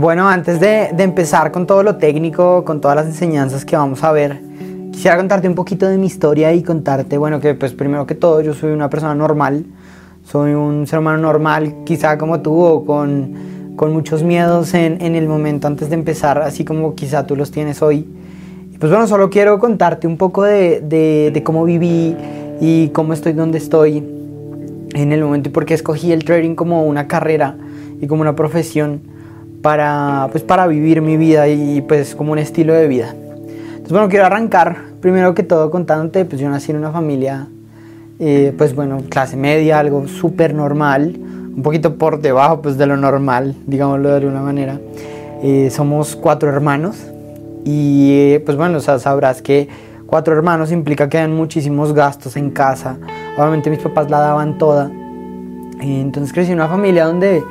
Bueno, antes de, empezar con todo lo técnico, con todas las enseñanzas que vamos a ver, quisiera contarte un poquito de mi historia y contarte, bueno, que pues primero que todo yo soy una persona normal, soy un ser humano normal, quizá como tú, o con, con muchos miedos en, en, el momento antes de empezar, así como quizá tú los tienes hoy. Pues bueno, solo quiero contarte un poco de, de, de cómo viví y cómo estoy donde estoy en el momento y por qué escogí el trading como una carrera y como una profesión para, pues, para vivir mi vida y pues como un estilo de vida. Entonces bueno, quiero arrancar primero que todo contándote, pues yo nací en una familia, eh, pues bueno, clase media, algo súper normal, un poquito por debajo pues de lo normal, digámoslo de alguna manera. Eh, somos cuatro hermanos y eh, pues bueno, o sea, sabrás que cuatro hermanos implica que hay muchísimos gastos en casa. Obviamente mis papás la daban toda. Entonces crecí en una familia donde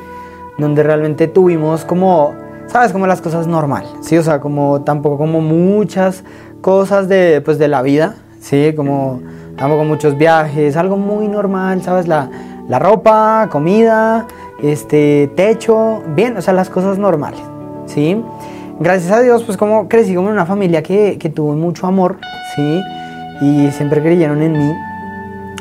donde realmente tuvimos como, ¿sabes? Como las cosas normal, ¿sí? O sea, como tampoco como muchas cosas de, pues, de la vida, ¿sí? Como tampoco muchos viajes, algo muy normal, ¿sabes? La, la ropa, comida, este, techo, bien, o sea, las cosas normales, ¿sí? Gracias a Dios, pues como crecí como en una familia que, que tuvo mucho amor, ¿sí? Y siempre creyeron en mí.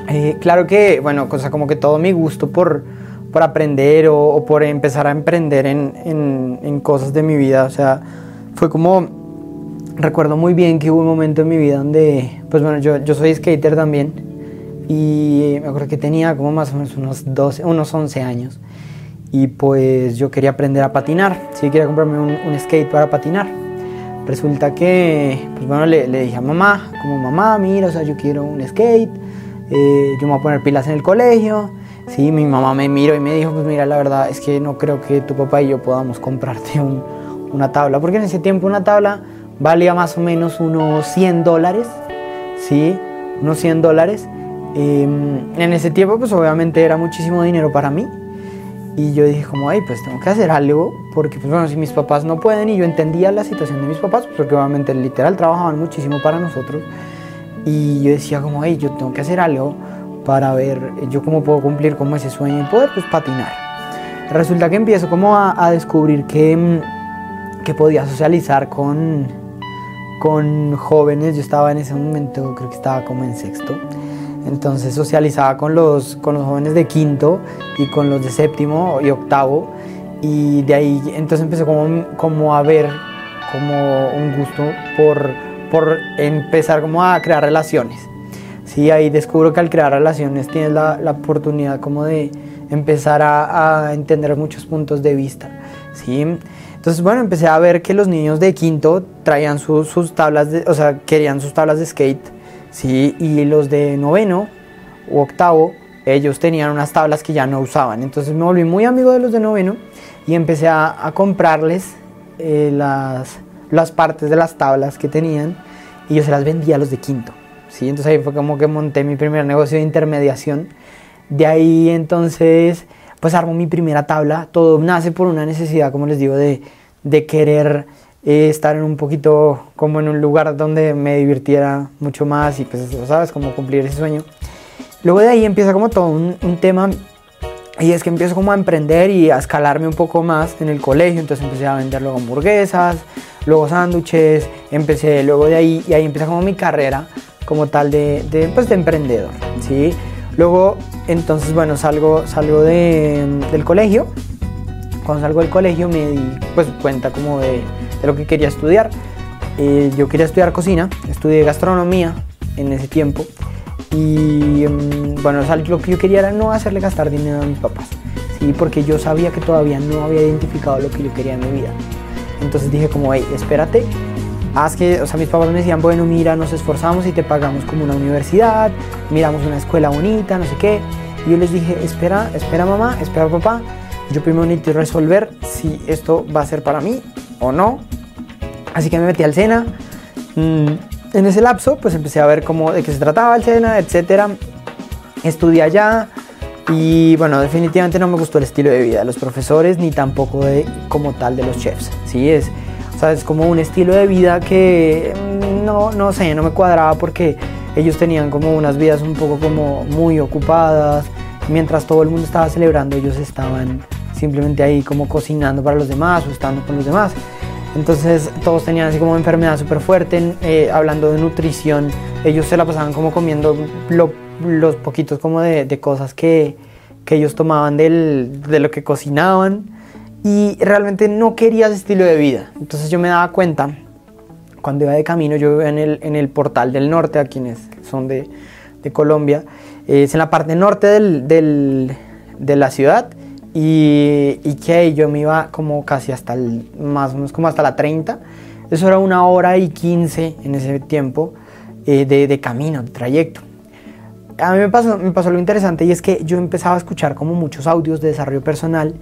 Eh, claro que, bueno, cosa como que todo mi gusto por por aprender o, por empezar a emprender en, en, en, cosas de mi vida. O sea, fue como, recuerdo muy bien que hubo un momento en mi vida donde, pues bueno, yo, yo soy skater también y me acuerdo que tenía como más o menos unos, 12, unos 11 años y pues yo quería aprender a patinar, sí, quería comprarme un, un skate para patinar. Resulta que, pues bueno, le, le, dije a mamá, como mamá, mira, o sea, yo quiero un skate, eh, yo me voy a poner pilas en el colegio, Sí, mi mamá me miró y me dijo, pues mira, la verdad es que no creo que tu papá y yo podamos comprarte un, una tabla, porque en ese tiempo una tabla valía más o menos unos 100 dólares, ¿sí? Unos 100 dólares. Eh, en ese tiempo, pues obviamente era muchísimo dinero para mí. Y yo dije como, ay, pues tengo que hacer algo, porque pues bueno, si mis papás no pueden, y yo entendía la situación de mis papás, pues, porque obviamente literal trabajaban muchísimo para nosotros. Y yo decía como, ay, yo tengo que hacer algo para ver yo cómo puedo cumplir como ese sueño y poder pues patinar. Resulta que empiezo como a, a descubrir que, mm, que podía socializar con, con jóvenes, yo estaba en ese momento, creo que estaba como en sexto, entonces socializaba con los, con los jóvenes de quinto y con los de séptimo y octavo y de ahí entonces empecé como, como a ver como un gusto por, por empezar como a crear relaciones. Sí, ahí descubro que al crear relaciones tienes la, la oportunidad como de empezar a, a, entender muchos puntos de vista. ¿sí? Entonces, bueno, empecé a ver que los niños de quinto traían sus, tablas, de, o sea, querían sus tablas de skate, ¿sí? y los de noveno u octavo, ellos tenían unas tablas que ya no usaban. Entonces me volví muy amigo de los de noveno y empecé a, a comprarles eh, las, las partes de las tablas que tenían y yo se las vendía a los de quinto. ¿Sí? Entonces ahí fue como que monté mi primer negocio de intermediación. De ahí entonces, pues armo mi primera tabla. Todo nace por una necesidad, como les digo, de, de querer eh, estar en un poquito como en un lugar donde me divirtiera mucho más y pues, ¿sabes? Como cumplir ese sueño. Luego de ahí empieza como todo un, un tema y es que empiezo como a emprender y a escalarme un poco más en el colegio, entonces empecé a vender luego hamburguesas, luego sándwiches, empecé luego de ahí y ahí empieza como mi carrera como tal de, de, pues de emprendedor, ¿sí? Luego, entonces, bueno, salgo, salgo de, del colegio. Cuando salgo del colegio me di pues, cuenta como de, de lo que quería estudiar. Eh, yo quería estudiar cocina, estudié gastronomía en ese tiempo. Y um, bueno, lo que yo quería era no hacerle gastar dinero a mis papás, ¿sí? porque yo sabía que todavía no había identificado lo que yo quería en mi vida. Entonces dije como, hey, espérate, haz que, o sea, mis papás me decían, bueno, mira, nos esforzamos y te pagamos como una universidad, miramos una escuela bonita, no sé qué. Y yo les dije, espera, espera mamá, espera papá, yo primero necesito resolver si esto va a ser para mí o no. Así que me metí al SENA. Mm, en ese lapso, pues empecé a ver cómo, de qué se trataba el SENA, etcétera. Estudié allá y bueno, definitivamente no me gustó el estilo de vida de los profesores ni tampoco de, como tal de los chefs. Sí, es es como un estilo de vida que mm, no, no sé, no me cuadraba porque ellos tenían como unas vidas un poco como muy ocupadas. Mientras todo el mundo estaba celebrando, ellos estaban simplemente ahí como cocinando para los demás o estando con los demás. Entonces todos tenían así como enfermedad súper fuerte, eh, hablando de nutrición, ellos se la pasaban como comiendo los poquitos como de, cosas que, que, ellos tomaban de lo que cocinaban y realmente no quería ese estilo de vida. Entonces yo me daba cuenta, cuando iba de camino, yo iba en el, en el portal del norte, a quienes son de, de Colombia, es en la parte norte del, del, de la ciudad y, y, que yo me iba como casi hasta el, más o menos como hasta la 30. Eso era una hora y 15 en ese tiempo eh, de, de, camino, de trayecto. A mí me pasó, me pasó lo interesante y es que yo empezaba a escuchar como muchos audios de desarrollo personal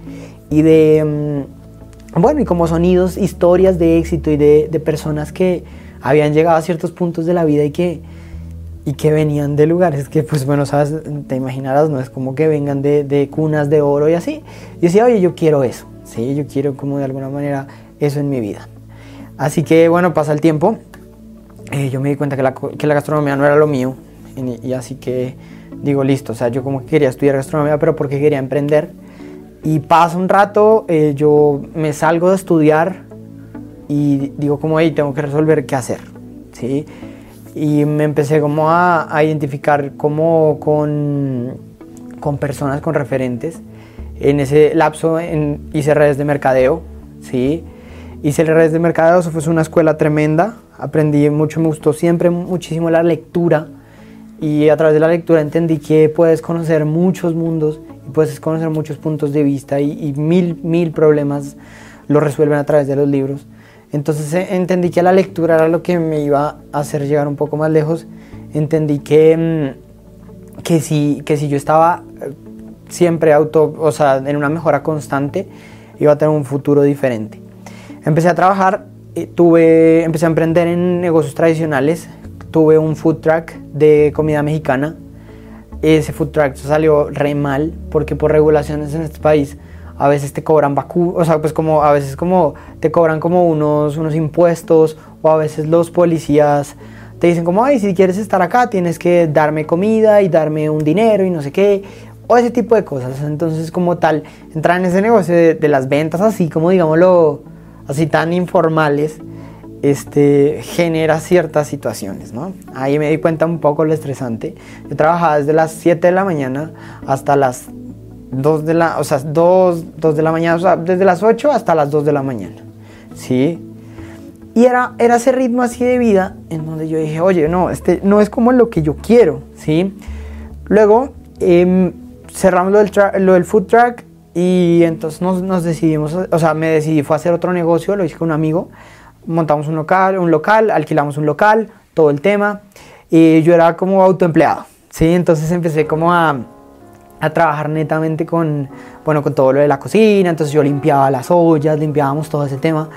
y de, mm, bueno, y como sonidos, historias de éxito y de, personas que habían llegado a ciertos puntos de la vida y que, y que venían de lugares que, pues bueno, sabes, te imaginarás, no es como que vengan de, de, cunas de oro y así. Y decía, oye, yo quiero eso, sí, yo quiero como de alguna manera eso en mi vida. Así que bueno, pasa el tiempo, eh, yo me di cuenta que la, que la, gastronomía no era lo mío, y, y, así que digo, listo, o sea, yo como que quería estudiar gastronomía, pero porque quería emprender. Y pasa un rato, eh, yo me salgo de estudiar y digo como, hey, tengo que resolver qué hacer, ¿sí? y me empecé como a, a identificar como con, con, personas, con referentes. En ese lapso en, hice redes de mercadeo, ¿sí? Hice redes de mercadeo, eso fue una escuela tremenda, aprendí mucho, me gustó siempre muchísimo la lectura y a través de la lectura entendí que puedes conocer muchos mundos y puedes conocer muchos puntos de vista y, mil, mil problemas lo resuelven a través de los libros. Entonces eh, entendí que la lectura era lo que me iba a hacer llegar un poco más lejos. Entendí que, mm, que, si, que si yo estaba eh, siempre auto, o sea, en una mejora constante, iba a tener un futuro diferente. Empecé a trabajar, eh, tuve, empecé a emprender en negocios tradicionales, tuve un food truck de comida mexicana. Ese food truck salió re mal porque por regulaciones en este país a veces te cobran vacu o sea, pues como a veces como te cobran como unos, unos impuestos o a veces los policías te dicen como, ay, si quieres estar acá tienes que darme comida y darme un dinero y no sé qué, o ese tipo de cosas. Entonces como tal, entrar en ese negocio de, las ventas así como digámoslo, así tan informales, este, genera ciertas situaciones, ¿no? Ahí me di cuenta un poco lo estresante. Yo trabajaba desde las 7 de la mañana hasta las 2 de la, o sea, 2, de la mañana, o sea, desde las 8 hasta las 2 de la mañana, ¿sí? Y era, era ese ritmo así de vida en donde yo dije, oye, no, este no es como lo que yo quiero, ¿sí? Luego eh, cerramos lo del, lo del, food truck y entonces nos, nos, decidimos, o sea, me decidí, fue a hacer otro negocio, lo hice con un amigo, montamos un local, un local, alquilamos un local, todo el tema, y yo era como autoempleado, ¿sí? Entonces empecé como a a trabajar netamente con, bueno, con todo lo de la cocina, entonces yo limpiaba las ollas, limpiábamos todo ese tema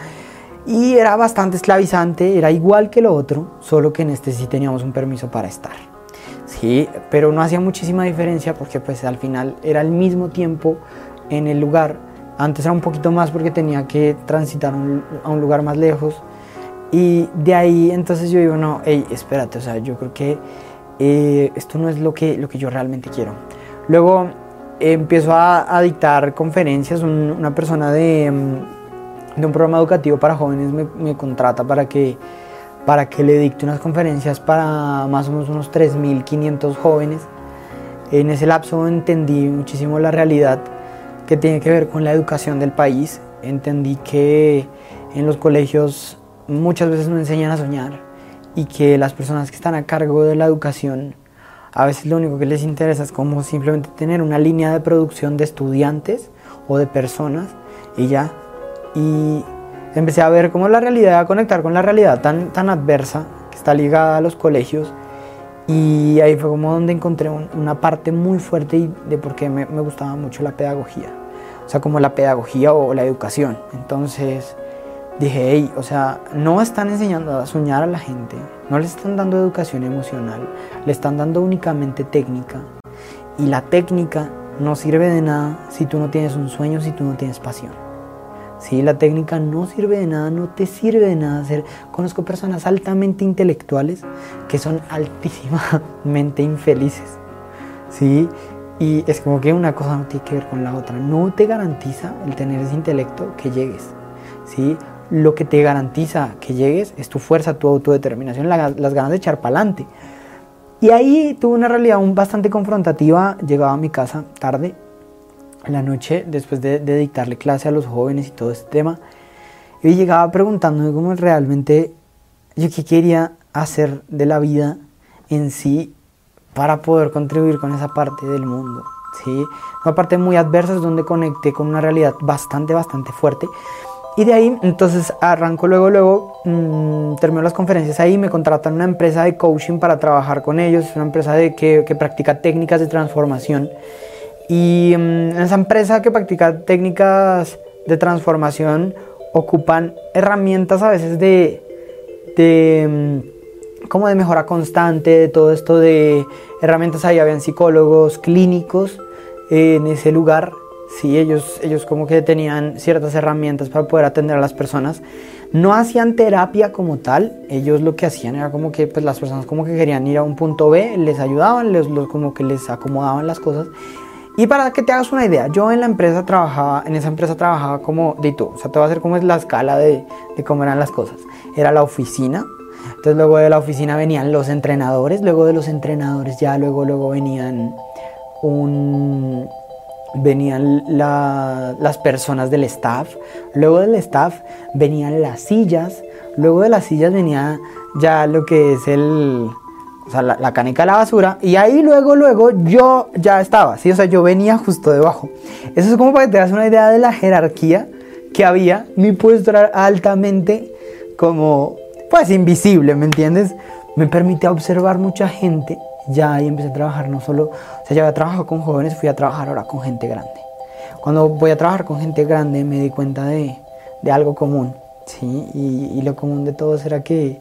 y era bastante esclavizante, era igual que lo otro, solo que en este sí teníamos un permiso para estar. Sí, pero no hacía muchísima diferencia porque pues al final era el mismo tiempo en el lugar. Antes era un poquito más porque tenía que transitar a un lugar más lejos. Y de ahí entonces yo digo, no, hey, espérate, o sea, yo creo que eh, esto no es lo que, lo que yo realmente quiero. Luego empiezo a, dictar conferencias, una persona de, mm, de, un programa educativo para jóvenes me, me, contrata para que, para que le dicte unas conferencias para más o menos unos 3.500 jóvenes. En ese lapso entendí muchísimo la realidad que tiene que ver con la educación del país. Entendí que en los colegios muchas veces no enseñan a soñar y que las personas que están a cargo de la educación a veces lo único que les interesa es como simplemente tener una línea de producción de estudiantes o de personas y ya. Y empecé a ver cómo la realidad, a conectar con la realidad tan, tan adversa que está ligada a los colegios. Y ahí fue como donde encontré una parte muy fuerte de por qué me, me gustaba mucho la pedagogía. Sea, como la pedagogía o la educación. Entonces dije, hey, o sea, no están enseñando a soñar a la gente, no les están dando educación emocional, le están dando únicamente técnica. Y la técnica no sirve de nada si tú no tienes un sueño, si tú no tienes pasión. Sí, la técnica no sirve de nada, no te sirve de nada hacer. Conozco personas altamente intelectuales que son altísimamente infelices. ¿sí? Y es como que una cosa no tiene que ver con la otra. No te garantiza el tener ese intelecto que llegues. ¿sí? Lo que te garantiza que llegues es tu fuerza, tu autodeterminación, las ganas de echar para adelante. Y ahí tuve una realidad bastante confrontativa. Llegaba a mi casa tarde, en la noche, después de, de dictarle clase a los jóvenes y todo este tema. Y llegaba preguntándome cómo realmente yo qué quería hacer de la vida en sí para poder contribuir con esa parte del mundo. ¿sí? Una parte muy adversa es donde conecté con una realidad bastante, bastante fuerte. Y de ahí, entonces arranco luego, luego, mmm, termino las conferencias ahí, me contratan una empresa de coaching para trabajar con ellos, una empresa de, que, que practica técnicas de transformación. Y en esa empresa que practica técnicas de transformación ocupan herramientas a veces de, de como de mejora constante, de todo esto de herramientas, ahí habían psicólogos clínicos en ese lugar, sí, ellos, ellos como que tenían ciertas herramientas para poder atender a las personas. No hacían terapia como tal, ellos lo que hacían era como que pues las personas como que querían ir a un punto B, les ayudaban, les, como que les acomodaban las cosas. Y para que te hagas una idea, yo en la empresa trabajaba, en esa empresa trabajaba como de tú, o sea, te va a hacer como es la escala de, de cómo eran las cosas. Era la oficina, entonces luego de la oficina venían los entrenadores, luego de los entrenadores ya luego luego venían un venían las personas del staff, luego del staff venían las sillas, luego de las sillas venía ya lo que es el o sea, la, canica de la basura y ahí luego luego yo ya estaba, sí, o sea, yo venía justo debajo. Eso es como para que te das una idea de la jerarquía que había. Mi puesto era altamente como pues invisible, ¿me entiendes? Me permite observar mucha gente. Ya ahí empecé a trabajar, no solo, o sea, ya había trabajado con jóvenes, fui a trabajar ahora con gente grande. Cuando voy a trabajar con gente grande me di cuenta de, de algo común, ¿sí? Y, y, lo común de todos era que,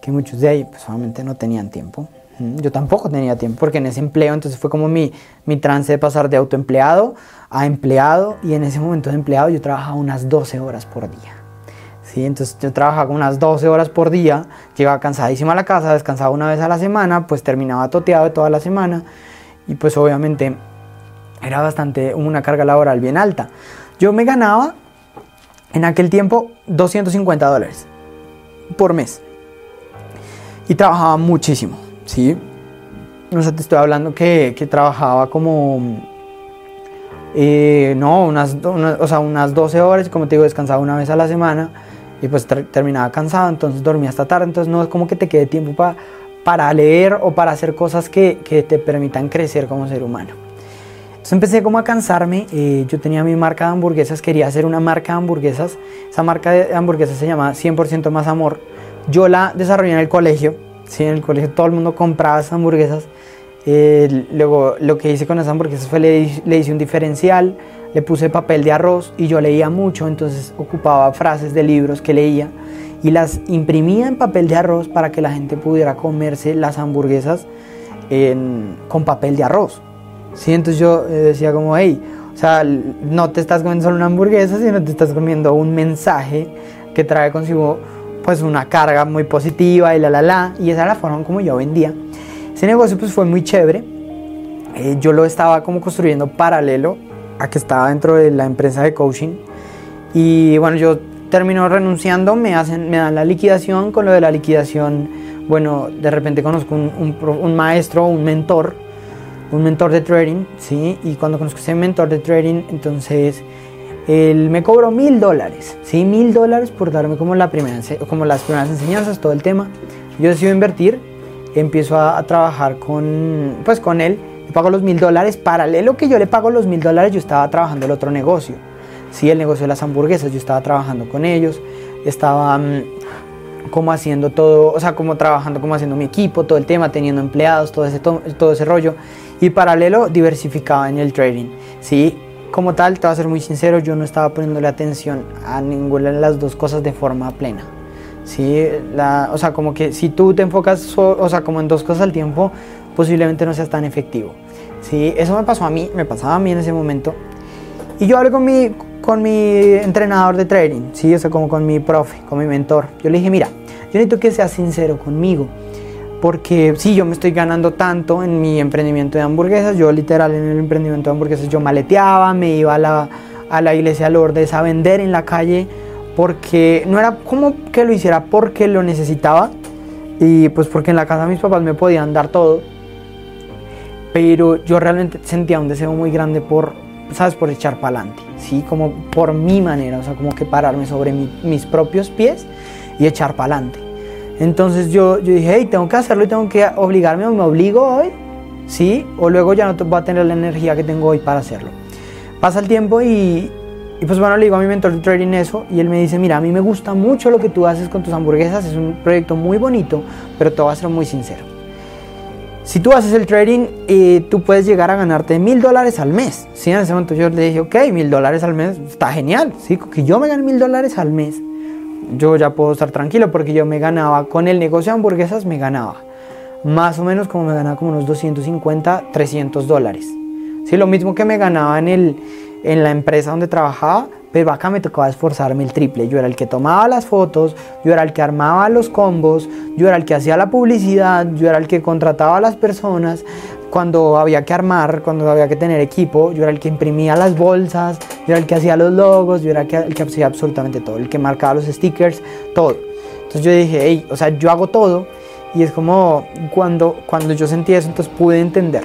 que muchos de ahí, pues solamente no tenían tiempo. Yo tampoco tenía tiempo, porque en ese empleo, entonces fue como mi, mi trance de pasar de autoempleado a empleado, y en ese momento de empleado yo trabajaba unas 12 horas por día. Entonces yo trabajaba unas 12 horas por día, llegaba cansadísima a la casa, descansaba una vez a la semana, pues terminaba toteado toda la semana y pues obviamente era bastante una carga laboral bien alta. Yo me ganaba en aquel tiempo 250 dólares por mes y trabajaba muchísimo, ¿sí? O sea, te estoy hablando que, que trabajaba como, eh, no, unas, o sea, unas 12 horas como te digo, descansaba una vez a la semana y pues terminaba cansado, entonces dormía hasta tarde, entonces no es como que te quede tiempo para para leer o para hacer cosas que, que, te permitan crecer como ser humano. Entonces empecé como a cansarme, eh, yo tenía mi marca de hamburguesas, quería hacer una marca de hamburguesas, esa marca de hamburguesas se llama 100% más amor, yo la desarrollé en el colegio, ¿sí? en el colegio todo el mundo compraba esas hamburguesas, eh, luego lo que hice con esas hamburguesas fue le, le hice un diferencial, le puse papel de arroz y yo leía mucho, entonces ocupaba frases de libros que leía y las imprimía en papel de arroz para que la gente pudiera comerse las hamburguesas con papel de arroz. ¿Sí? Entonces yo eh, decía como, hey, o sea, no te estás comiendo solo una hamburguesa, sino te estás comiendo un mensaje que trae consigo pues una carga muy positiva y la la la, y esa era la forma como yo vendía. Ese negocio pues fue muy chévere, eh, yo lo estaba como construyendo paralelo a que estaba dentro de la empresa de coaching. Y bueno, yo termino renunciando, me, hacen, me dan la liquidación. Con lo de la liquidación, bueno, de repente conozco un, un, maestro, un mentor, un mentor de trading, ¿sí? Y cuando conozco ese mentor de trading, entonces él me cobró mil dólares, ¿sí? Mil dólares por darme como, la primera, como las primeras enseñanzas, todo el tema. Yo decido invertir, empiezo a, a trabajar con, pues, con él le pago los mil dólares, paralelo que yo le pago los mil dólares, yo estaba trabajando el otro negocio, sí, el negocio de las hamburguesas, yo estaba trabajando con ellos, estaba mm, como haciendo todo, o sea, como trabajando, como haciendo mi equipo, todo el tema, teniendo empleados, todo ese, todo ese rollo, y paralelo diversificaba en el trading, sí, como tal, te voy a ser muy sincero, yo no estaba poniéndole atención a ninguna de las dos cosas de forma plena. Sí, la, o sea, como que si tú te enfocas, o sea, como en dos cosas al tiempo, posiblemente no seas tan efectivo. ¿sí? Eso me pasó a mí, me pasaba a mí en ese momento. Y yo hablé con mi, con mi entrenador de trading, ¿sí? o sea, como con mi profe, con mi mentor. Yo le dije, mira, yo necesito que seas sincero conmigo, porque sí, yo me estoy ganando tanto en mi emprendimiento de hamburguesas, yo literal en el emprendimiento de hamburguesas yo maleteaba, me iba a la, a la iglesia Lourdes a vender en la calle, porque no era como que lo hiciera porque lo necesitaba, y pues porque en la casa mis papás me podían dar todo, pero yo realmente sentía un deseo muy grande por, ¿sabes? Por echar para adelante, ¿sí? Como por mi manera, o sea, como que pararme sobre mis propios pies y echar para adelante. Entonces yo, yo dije, hey, tengo que hacerlo y tengo que obligarme o me obligo hoy, ¿sí? O luego ya no voy a tener la energía que tengo hoy para hacerlo. Pasa el tiempo y, y pues bueno, le digo a mi mentor de trading eso y él me dice, mira, a mí me gusta mucho lo que tú haces con tus hamburguesas, es un proyecto muy bonito, pero te voy a ser muy sincero. Si tú haces el trading, eh, tú puedes llegar a ganarte mil dólares al mes. ¿sí? En ese momento yo le dije, ok, mil dólares al mes, está genial. ¿sí? Que yo me gane mil dólares al mes yo ya puedo estar tranquilo porque yo me ganaba con el negocio de hamburguesas, me ganaba más o menos como me ganaba como unos 250, 300 dólares. Sí, lo mismo que me ganaba en, el, en la empresa donde trabajaba, pero acá me tocaba esforzarme el triple. Yo era el que tomaba las fotos, yo era el que armaba los combos, yo era el que hacía la publicidad, yo era el que contrataba a las personas, cuando había que armar, cuando había que tener equipo, yo era el que imprimía las bolsas, yo era el que hacía los logos, yo era el que, el que hacía absolutamente todo, el que marcaba los stickers, todo. Entonces yo dije, hey, o sea, yo hago todo y es como cuando, cuando yo sentí eso, entonces pude entender,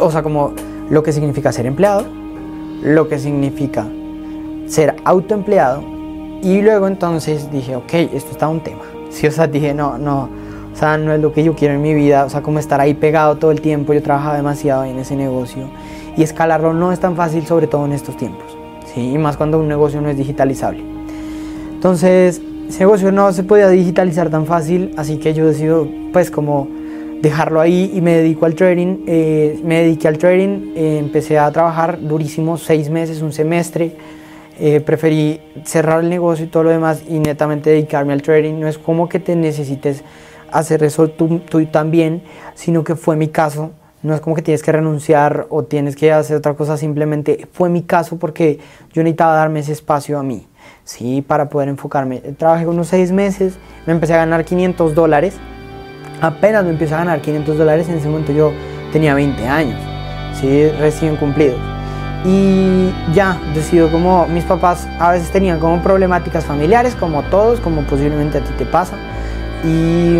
o sea, como lo que significa ser empleado, lo que significa ser autoempleado y luego entonces dije, ok, esto está un tema. Sí, o sea, dije, no, no, o sea, no es lo que yo quiero en mi vida, o sea, como estar ahí pegado todo el tiempo, yo trabajaba demasiado en ese negocio y escalarlo no es tan fácil, sobre todo en estos tiempos, ¿sí? y más cuando un negocio no es digitalizable. Entonces, ese negocio no se podía digitalizar tan fácil, así que yo decido, pues, como dejarlo ahí y me dedico al trading. Eh, me dediqué al trading, eh, empecé a trabajar durísimo, seis meses, un semestre. Eh, preferí cerrar el negocio y todo lo demás y netamente dedicarme al trading. No es como que te necesites hacer eso tú, tú también, sino que fue mi caso. No es como que tienes que renunciar o tienes que hacer otra cosa, simplemente fue mi caso porque yo necesitaba darme ese espacio a mí, ¿sí? Para poder enfocarme. Trabajé unos seis meses, me empecé a ganar 500 dólares. Apenas me empecé a ganar 500 dólares, en ese momento yo tenía 20 años, ¿sí? Recién cumplidos. Y ya, decido como mis papás a veces tenían como problemáticas familiares, como todos, como posiblemente a ti te pasa y,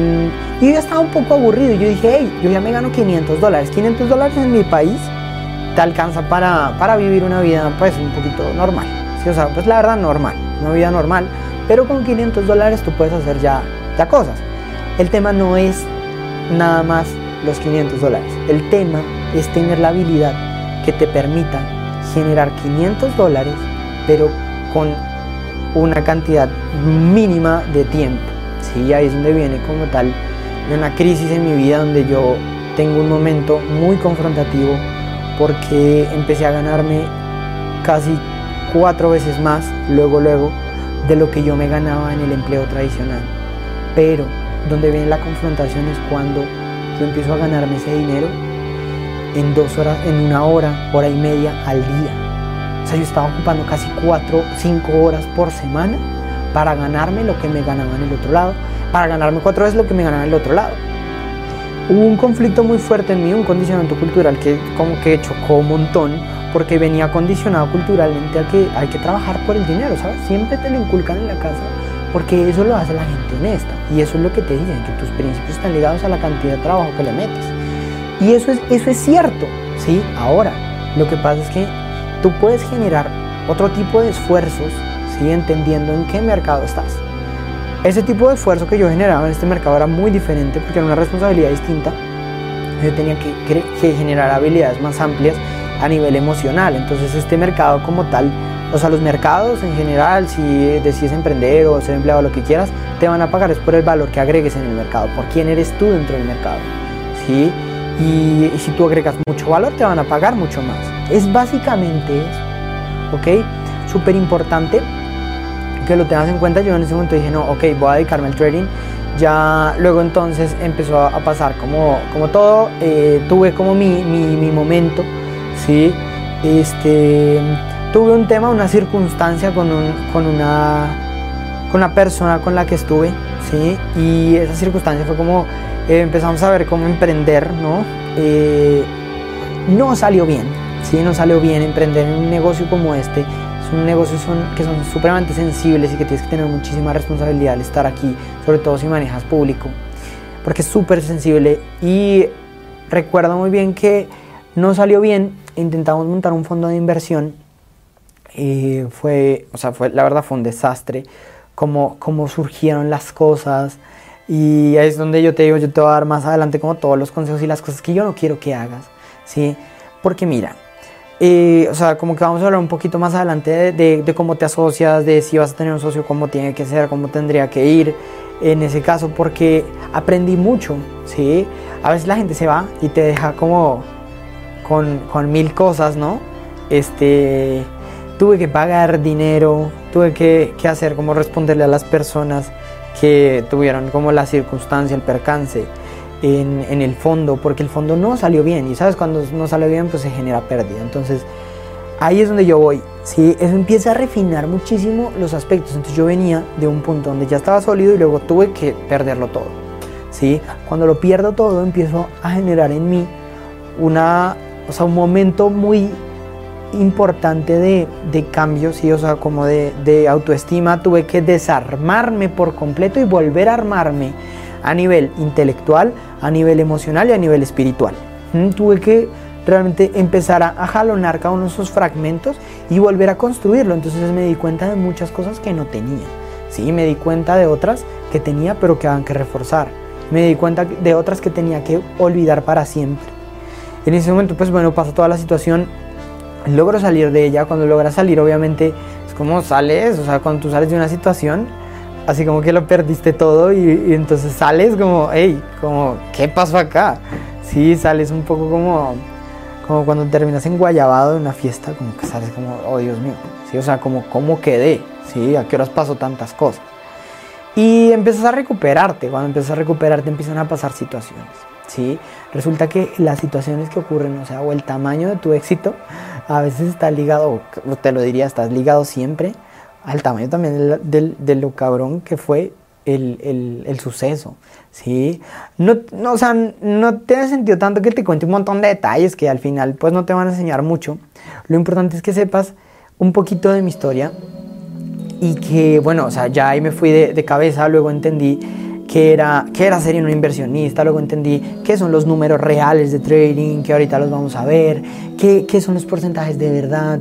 yo ya estaba un poco aburrido. Y yo dije, hey, yo ya me gano 500 dólares. 500 dólares en mi país te alcanza para, para vivir una vida pues un poquito normal. ¿sí? O sea, pues la verdad normal, una vida normal. Pero con 500 dólares tú puedes hacer ya, ya cosas. El tema no es nada más los 500 dólares. El tema es tener la habilidad que te permita generar 500 dólares, pero con una cantidad mínima de tiempo. Sí, ahí es donde viene como tal una crisis en mi vida donde yo tengo un momento muy confrontativo porque empecé a ganarme casi cuatro veces más luego luego de lo que yo me ganaba en el empleo tradicional. Pero donde viene la confrontación es cuando yo empiezo a ganarme ese dinero en dos horas, en una hora, hora y media al día. O sea, yo estaba ocupando casi cuatro, cinco horas por semana para ganarme lo que me ganaba en el otro lado, para ganarme cuatro veces lo que me ganaba en el otro lado. Hubo un conflicto muy fuerte en mí, un condicionamiento cultural que como que chocó un montón, porque venía condicionado culturalmente a que hay que trabajar por el dinero, ¿sabes? Siempre te lo inculcan en la casa, porque eso lo hace la gente honesta, y eso es lo que te dicen, que tus principios están ligados a la cantidad de trabajo que le metes. Y eso es, eso es cierto, ¿sí? Ahora, lo que pasa es que tú puedes generar otro tipo de esfuerzos entendiendo en qué mercado estás. Ese tipo de esfuerzo que yo generaba en este mercado era muy diferente porque era una responsabilidad distinta. Yo tenía que, que generar habilidades más amplias a nivel emocional. Entonces este mercado como tal, o sea, los mercados en general, si decides emprender o ser empleado, lo que quieras, te van a pagar es por el valor que agregues en el mercado, por quién eres tú dentro del mercado. ¿sí? Y, y si tú agregas mucho valor, te van a pagar mucho más. Es básicamente eso. ¿Ok? Súper importante que lo tengas en cuenta, yo en ese momento dije, no, ok, voy a dedicarme al trading. Ya luego entonces empezó a pasar como, como todo, eh, tuve como mi, mi, mi, momento, ¿sí? Este, tuve un tema, una circunstancia con, un, con, una, con una persona con la que estuve, ¿sí? Y esa circunstancia fue como eh, empezamos a ver cómo emprender, ¿no? Eh, no salió bien, ¿sí? No salió bien emprender en un negocio como este. Son negocios son, que son supremamente sensibles y que tienes que tener muchísima responsabilidad al estar aquí, sobre todo si manejas público, porque es súper sensible. Y recuerdo muy bien que no salió bien, intentamos montar un fondo de inversión. Eh, fue, o sea, fue, la verdad fue un desastre, cómo, cómo surgieron las cosas. Y ahí es donde yo te digo, yo te voy a dar más adelante como todos los consejos y las cosas que yo no quiero que hagas, ¿sí? Porque mira, eh, o sea, como que vamos a hablar un poquito más adelante de, cómo te asocias, de si vas a tener un socio, cómo tiene que ser, cómo tendría que ir en ese caso, porque aprendí mucho, ¿sí? A veces la gente se va y te deja como con, mil cosas, ¿no? Este, tuve que pagar dinero, tuve que, hacer como responderle a las personas que tuvieron como la circunstancia, el percance en, el fondo, porque el fondo no salió bien. Y sabes, cuando no sale bien, pues se genera pérdida. Entonces, ahí es donde yo voy. ¿sí? Eso empieza a refinar muchísimo los aspectos. Entonces, yo venía de un punto donde ya estaba sólido y luego tuve que perderlo todo. ¿sí? Cuando lo pierdo todo, empiezo a generar en mí una, o sea, un momento muy importante de, de cambio, ¿sí? o sea, como de, de autoestima. Tuve que desarmarme por completo y volver a armarme a nivel intelectual, a nivel emocional y a nivel espiritual. Mm, tuve que realmente empezar a, jalonar cada uno de esos fragmentos y volver a construirlo. Entonces me di cuenta de muchas cosas que no tenía. Sí, me di cuenta de otras que tenía pero que habían que reforzar. Me di cuenta de otras que tenía que olvidar para siempre. En ese momento, pues bueno, pasa toda la situación. Logro salir de ella. Cuando logras salir, obviamente, es como sales. O sea, cuando tú sales de una situación, así como que lo perdiste todo y, entonces sales como, hey, como, ¿qué pasó acá? Sí, sales un poco como, como cuando terminas en Guayabado de una fiesta, como que sales como, oh Dios mío, sí, o sea, como, ¿cómo quedé? Sí, ¿a qué horas pasó tantas cosas? Y empiezas a recuperarte, cuando empiezas a recuperarte empiezan a pasar situaciones, ¿sí? Resulta que las situaciones que ocurren, o sea, o el tamaño de tu éxito, a veces está ligado, te lo diría, estás ligado siempre al tamaño también de lo cabrón que fue el, el, suceso, ¿sí? No, no, o sea, no tiene sentido tanto que te cuente un montón de detalles que al final pues no te van a enseñar mucho. Lo importante es que sepas un poquito de mi historia y que, bueno, o sea, ya ahí me fui de, de cabeza, luego entendí qué era, qué era ser un inversionista, luego entendí qué son los números reales de trading, que ahorita los vamos a ver, qué, qué son los porcentajes de verdad,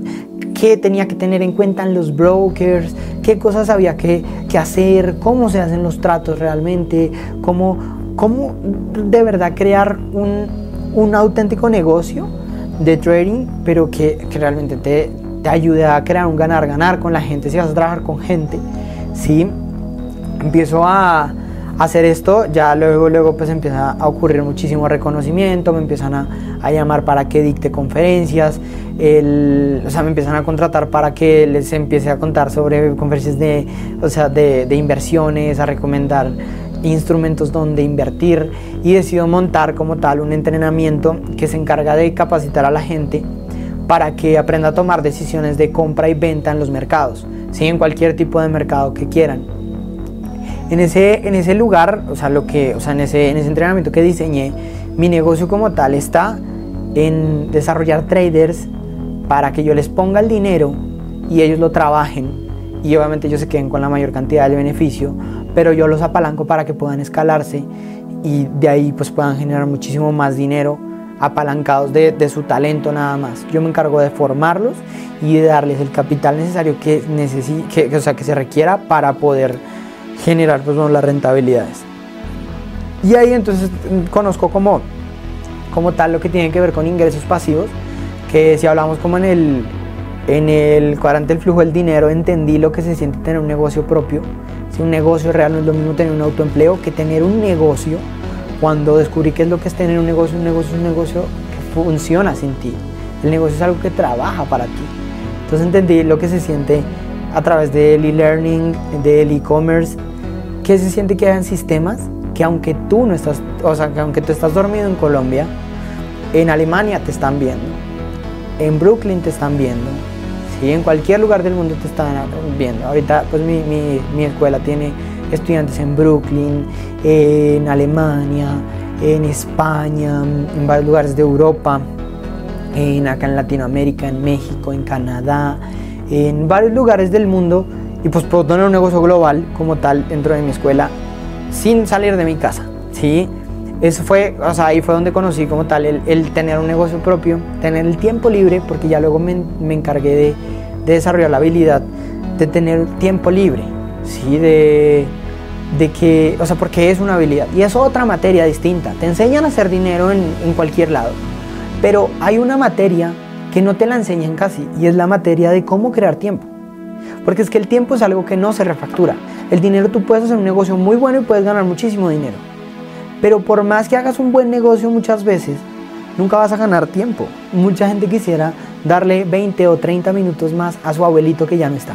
qué tenía que tener en cuenta en los brokers, qué cosas había que, que hacer, cómo se hacen los tratos realmente, cómo, cómo de verdad crear un, un auténtico negocio de trading, pero que, que realmente te, te ayude a crear un ganar-ganar con la gente, si vas a trabajar con gente, ¿sí? Empiezo a hacer esto, ya luego, luego pues empieza a ocurrir muchísimo reconocimiento, me empiezan a, a llamar para que dicte conferencias, el, o sea, me empiezan a contratar para que les empiece a contar sobre conferencias de, o sea, de, de inversiones, a recomendar instrumentos donde invertir y decido montar como tal un entrenamiento que se encarga de capacitar a la gente para que aprenda a tomar decisiones de compra y venta en los mercados, ¿sí? en cualquier tipo de mercado que quieran. En ese, en ese lugar, o sea, lo que, o sea, en, ese, en ese entrenamiento que diseñé, mi negocio como tal está en desarrollar traders para que yo les ponga el dinero y ellos lo trabajen y obviamente ellos se queden con la mayor cantidad del beneficio, pero yo los apalanco para que puedan escalarse y de ahí pues puedan generar muchísimo más dinero apalancados de, de su talento nada más. Yo me encargo de formarlos y de darles el capital necesario que, que, o sea, que se requiera para poder generar pues, las rentabilidades. Y ahí entonces conozco como, como tal lo que tiene que ver con ingresos pasivos, que si hablamos como en el, en el cuadrante del flujo del dinero, entendí lo que se siente tener un negocio propio. Si un negocio real no es lo mismo tener un autoempleo que tener un negocio. Cuando descubrí qué es lo que es tener un negocio, un negocio es un negocio que funciona sin ti. El negocio es algo que trabaja para ti. Entonces entendí lo que se siente a través del e-learning, del e-commerce, que se siente que hayan sistemas que aunque tú no estás, o sea, que aunque tú estás dormido en Colombia, en Alemania te están viendo, en Brooklyn te están viendo, ¿sí? en cualquier lugar del mundo te están viendo. Ahorita pues mi, mi, mi escuela tiene estudiantes en Brooklyn, en Alemania, en España, en varios lugares de Europa, en acá en Latinoamérica, en México, en Canadá, en varios lugares del mundo y pues puedo tener un negocio global como tal dentro de mi escuela sin salir de mi casa, ¿sí? Eso fue, o ahí fue donde conocí como tal el, tener un negocio propio, tener el tiempo libre, porque ya luego me, encargué de, de, desarrollar la habilidad de tener tiempo libre, ¿sí? De, de que, o sea, porque es una habilidad y es otra materia distinta. Te enseñan a hacer dinero en, en cualquier lado, pero hay una materia que no te la enseñan casi y es la materia de cómo crear tiempo. Porque es que el tiempo es algo que no se refactura. El dinero tú puedes hacer un negocio muy bueno y puedes ganar muchísimo dinero. Pero por más que hagas un buen negocio muchas veces, nunca vas a ganar tiempo. Mucha gente quisiera darle 20 o 30 minutos más a su abuelito que ya no está.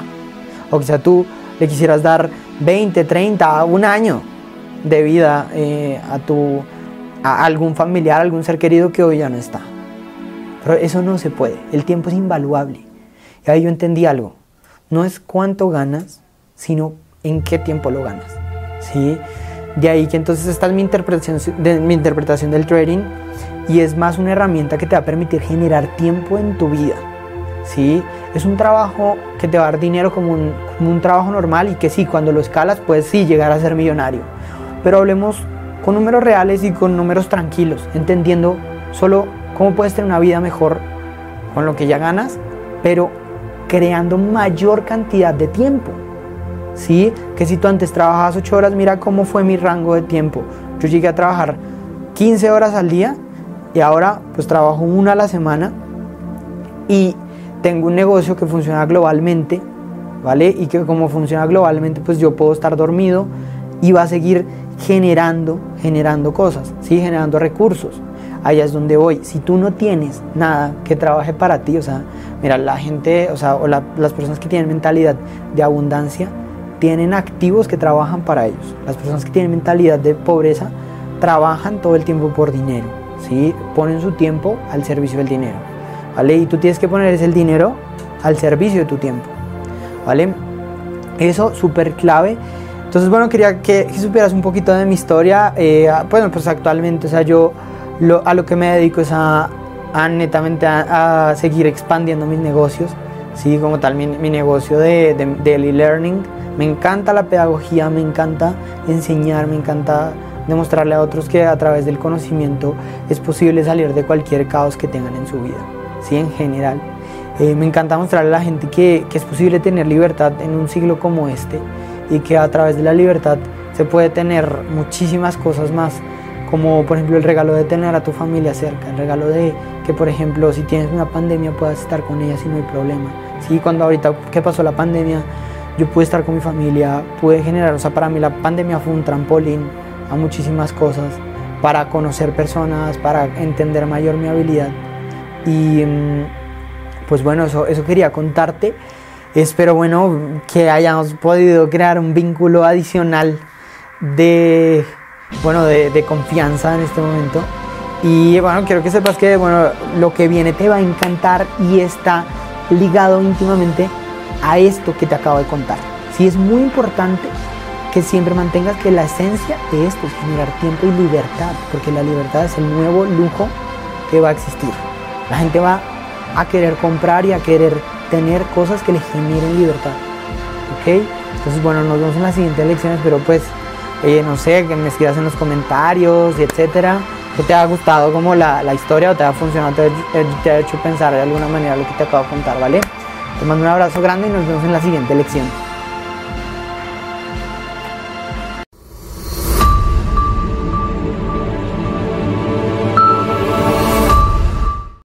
O quizá tú le quisieras dar 20, 30, un año de vida eh, a, tu, a algún familiar, algún ser querido que hoy ya no está. Pero eso no se puede. El tiempo es invaluable. Y ahí yo entendí algo. No es cuánto ganas, sino en qué tiempo lo ganas. ¿sí? De ahí que entonces esta es mi interpretación, mi interpretación del trading y es más una herramienta que te va a permitir generar tiempo en tu vida. ¿sí? Es un trabajo que te va a dar dinero como un, como un trabajo normal y que sí, cuando lo escalas puedes sí llegar a ser millonario. Pero hablemos con números reales y con números tranquilos, entendiendo solo cómo puedes tener una vida mejor con lo que ya ganas, pero creando mayor cantidad de tiempo. ¿sí? Que si tú antes trabajabas 8 horas, mira cómo fue mi rango de tiempo. Yo llegué a trabajar 15 horas al día y ahora pues trabajo una a la semana y tengo un negocio que funciona globalmente, ¿vale? Y que como funciona globalmente, pues yo puedo estar dormido y va a seguir generando, generando cosas, ¿sí? Generando recursos. Allá es donde voy. Si tú no tienes nada que trabaje para ti, o sea, mira, la gente, o sea, o las personas que tienen mentalidad de abundancia, tienen activos que trabajan para ellos. Las personas que tienen mentalidad de pobreza trabajan todo el tiempo por dinero, ¿sí? Ponen su tiempo al servicio del dinero, ¿vale? Y tú tienes que poner ese dinero al servicio de tu tiempo, ¿vale? Eso súper clave. Entonces, bueno, quería que, supieras un poquito de mi historia. Eh, bueno, pues actualmente, o sea, yo a lo que me dedico es a, netamente a, seguir expandiendo mis negocios, ¿sí? Como tal, mi, negocio de, de, de e-learning me encanta la pedagogía, me encanta enseñar, me encanta demostrarle a otros que a través del conocimiento es posible salir de cualquier caos que tengan en su vida, ¿sí? En general. Eh, me encanta mostrarle a la gente que, que es posible tener libertad en un siglo como este y que a través de la libertad se puede tener muchísimas cosas más, como por ejemplo el regalo de tener a tu familia cerca, el regalo de que por ejemplo si tienes una pandemia puedas estar con ella sin no hay problema. Sí, cuando ahorita que pasó la pandemia yo pude estar con mi familia, pude generar, o sea, para mí la pandemia fue un trampolín a muchísimas cosas, para conocer personas, para entender mayor mi habilidad. Y mm, pues bueno, eso, eso quería contarte. Espero, bueno, que hayamos podido crear un vínculo adicional de, bueno, de, de confianza en este momento. Y bueno, quiero que sepas que, bueno, lo que viene te va a encantar y está ligado íntimamente a esto que te acabo de contar. Sí es muy importante que siempre mantengas que la esencia de esto es generar tiempo y libertad, porque la libertad es el nuevo lujo que va a existir. La gente va a querer comprar y a querer tener cosas que le generen libertad. ¿Ok? Entonces, bueno, nos vemos en las siguientes lecciones, pero pues, eh, no sé, que me escribas en los comentarios, etcétera, que te ha gustado como la, la historia o te ha funcionado, te, te ha hecho pensar de alguna manera lo que te acabo de contar, ¿vale? Te mando un abrazo grande y nos vemos en la siguiente lección.